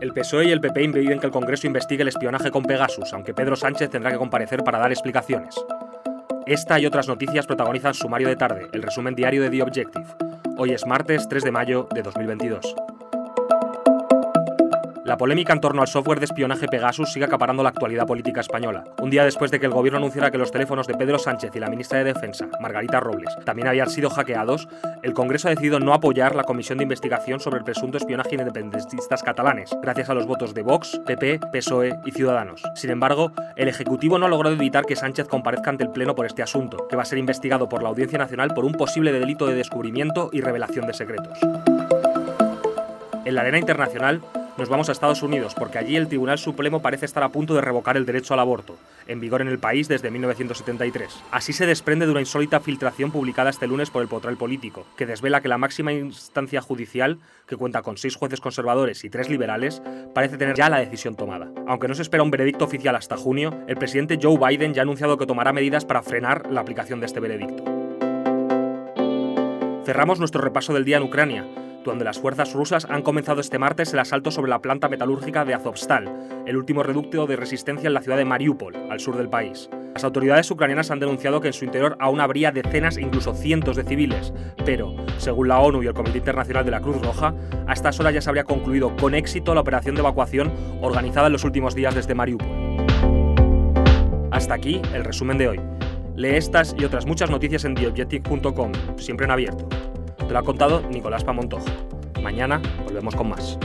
El PSOE y el PP impiden que el Congreso investigue el espionaje con Pegasus, aunque Pedro Sánchez tendrá que comparecer para dar explicaciones. Esta y otras noticias protagonizan Sumario de Tarde, el resumen diario de The Objective. Hoy es martes 3 de mayo de 2022. La polémica en torno al software de espionaje Pegasus sigue acaparando la actualidad política española. Un día después de que el gobierno anunciara que los teléfonos de Pedro Sánchez y la ministra de Defensa, Margarita Robles, también habían sido hackeados, el Congreso ha decidido no apoyar la comisión de investigación sobre el presunto espionaje independentistas catalanes, gracias a los votos de Vox, PP, PSOE y Ciudadanos. Sin embargo, el Ejecutivo no ha logrado evitar que Sánchez comparezca ante el Pleno por este asunto, que va a ser investigado por la Audiencia Nacional por un posible delito de descubrimiento y revelación de secretos. En la arena internacional, nos vamos a Estados Unidos, porque allí el Tribunal Supremo parece estar a punto de revocar el derecho al aborto, en vigor en el país desde 1973. Así se desprende de una insólita filtración publicada este lunes por el Portal Político, que desvela que la máxima instancia judicial, que cuenta con seis jueces conservadores y tres liberales, parece tener ya la decisión tomada. Aunque no se espera un veredicto oficial hasta junio, el presidente Joe Biden ya ha anunciado que tomará medidas para frenar la aplicación de este veredicto. Cerramos nuestro repaso del día en Ucrania, donde las fuerzas rusas han comenzado este martes el asalto sobre la planta metalúrgica de Azovstal, el último reducto de resistencia en la ciudad de Mariupol, al sur del país. Las autoridades ucranianas han denunciado que en su interior aún habría decenas incluso cientos de civiles, pero, según la ONU y el Comité Internacional de la Cruz Roja, a estas horas ya se habría concluido con éxito la operación de evacuación organizada en los últimos días desde Mariupol. Hasta aquí el resumen de hoy. Lee estas y otras muchas noticias en theobjective.com, siempre en abierto. Te lo ha contado Nicolás Pamontojo. Mañana volvemos con más.